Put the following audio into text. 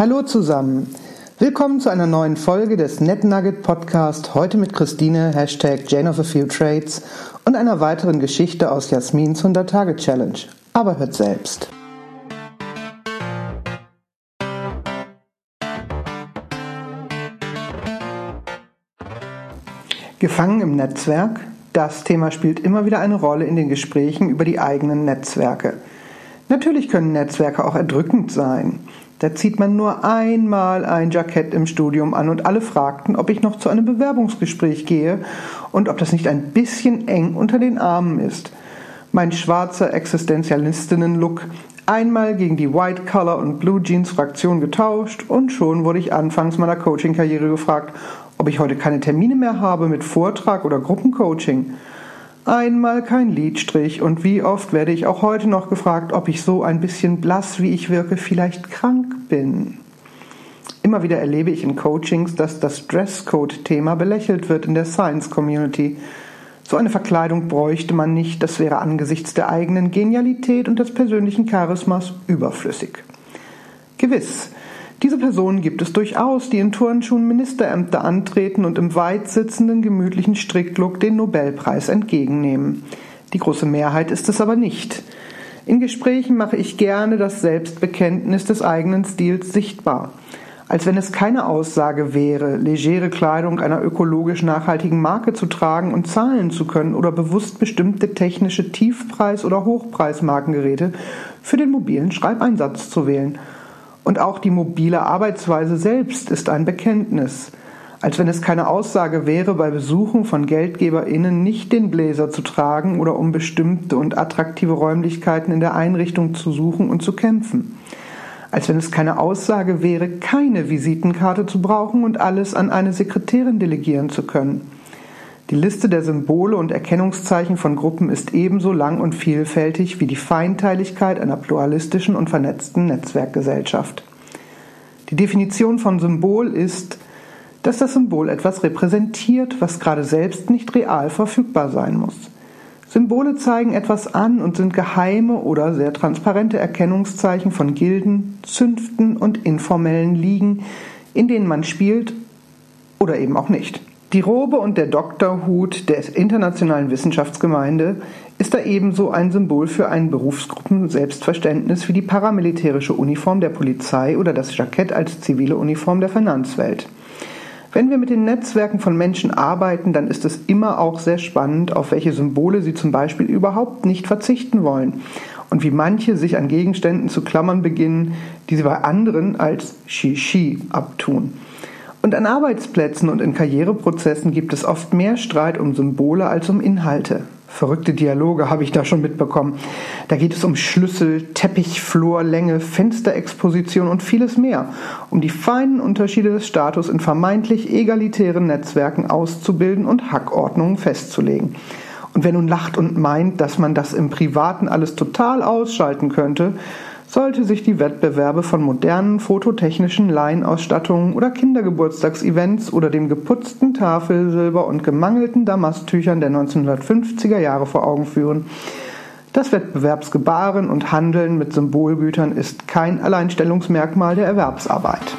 Hallo zusammen. Willkommen zu einer neuen Folge des NetNugget Podcast. Heute mit Christine, Hashtag Jane of a Few Trades und einer weiteren Geschichte aus Jasmins 100-Tage-Challenge. Aber hört selbst. Gefangen im Netzwerk? Das Thema spielt immer wieder eine Rolle in den Gesprächen über die eigenen Netzwerke. Natürlich können Netzwerke auch erdrückend sein. Da zieht man nur einmal ein Jackett im Studium an und alle fragten, ob ich noch zu einem Bewerbungsgespräch gehe und ob das nicht ein bisschen eng unter den Armen ist. Mein schwarzer Existenzialistinnen-Look einmal gegen die White Color und Blue Jeans Fraktion getauscht und schon wurde ich anfangs meiner Coaching-Karriere gefragt, ob ich heute keine Termine mehr habe mit Vortrag oder Gruppencoaching. Einmal kein Liedstrich und wie oft werde ich auch heute noch gefragt, ob ich so ein bisschen blass, wie ich wirke, vielleicht krank bin. Immer wieder erlebe ich in Coachings, dass das Dresscode-Thema belächelt wird in der Science-Community. So eine Verkleidung bräuchte man nicht, das wäre angesichts der eigenen Genialität und des persönlichen Charismas überflüssig. Gewiss, diese Personen gibt es durchaus, die in Turnschuhen Ministerämter antreten und im weit sitzenden, gemütlichen Stricklook den Nobelpreis entgegennehmen. Die große Mehrheit ist es aber nicht. In Gesprächen mache ich gerne das Selbstbekenntnis des eigenen Stils sichtbar. Als wenn es keine Aussage wäre, legere Kleidung einer ökologisch nachhaltigen Marke zu tragen und zahlen zu können oder bewusst bestimmte technische Tiefpreis- oder Hochpreismarkengeräte für den mobilen Schreibeinsatz zu wählen – und auch die mobile Arbeitsweise selbst ist ein Bekenntnis, als wenn es keine Aussage wäre, bei Besuchen von GeldgeberInnen nicht den Bläser zu tragen oder um bestimmte und attraktive Räumlichkeiten in der Einrichtung zu suchen und zu kämpfen. Als wenn es keine Aussage wäre, keine Visitenkarte zu brauchen und alles an eine Sekretärin delegieren zu können. Die Liste der Symbole und Erkennungszeichen von Gruppen ist ebenso lang und vielfältig wie die Feinteiligkeit einer pluralistischen und vernetzten Netzwerkgesellschaft. Die Definition von Symbol ist, dass das Symbol etwas repräsentiert, was gerade selbst nicht real verfügbar sein muss. Symbole zeigen etwas an und sind geheime oder sehr transparente Erkennungszeichen von Gilden, Zünften und informellen Ligen, in denen man spielt oder eben auch nicht. Die Robe und der Doktorhut der internationalen Wissenschaftsgemeinde ist da ebenso ein Symbol für ein Berufsgruppen-Selbstverständnis wie die paramilitärische Uniform der Polizei oder das Jackett als zivile Uniform der Finanzwelt. Wenn wir mit den Netzwerken von Menschen arbeiten, dann ist es immer auch sehr spannend, auf welche Symbole sie zum Beispiel überhaupt nicht verzichten wollen und wie manche sich an Gegenständen zu klammern beginnen, die sie bei anderen als Shishi abtun. Und an Arbeitsplätzen und in Karriereprozessen gibt es oft mehr Streit um Symbole als um Inhalte. Verrückte Dialoge habe ich da schon mitbekommen. Da geht es um Schlüssel, Teppich, Flur, Länge, Fensterexposition und vieles mehr, um die feinen Unterschiede des Status in vermeintlich egalitären Netzwerken auszubilden und Hackordnungen festzulegen. Und wer nun lacht und meint, dass man das im Privaten alles total ausschalten könnte, sollte sich die Wettbewerbe von modernen fototechnischen Laienausstattungen oder Kindergeburtstagsevents oder dem geputzten Tafelsilber und gemangelten Damasttüchern der 1950er Jahre vor Augen führen. Das Wettbewerbsgebaren und Handeln mit Symbolgütern ist kein Alleinstellungsmerkmal der Erwerbsarbeit.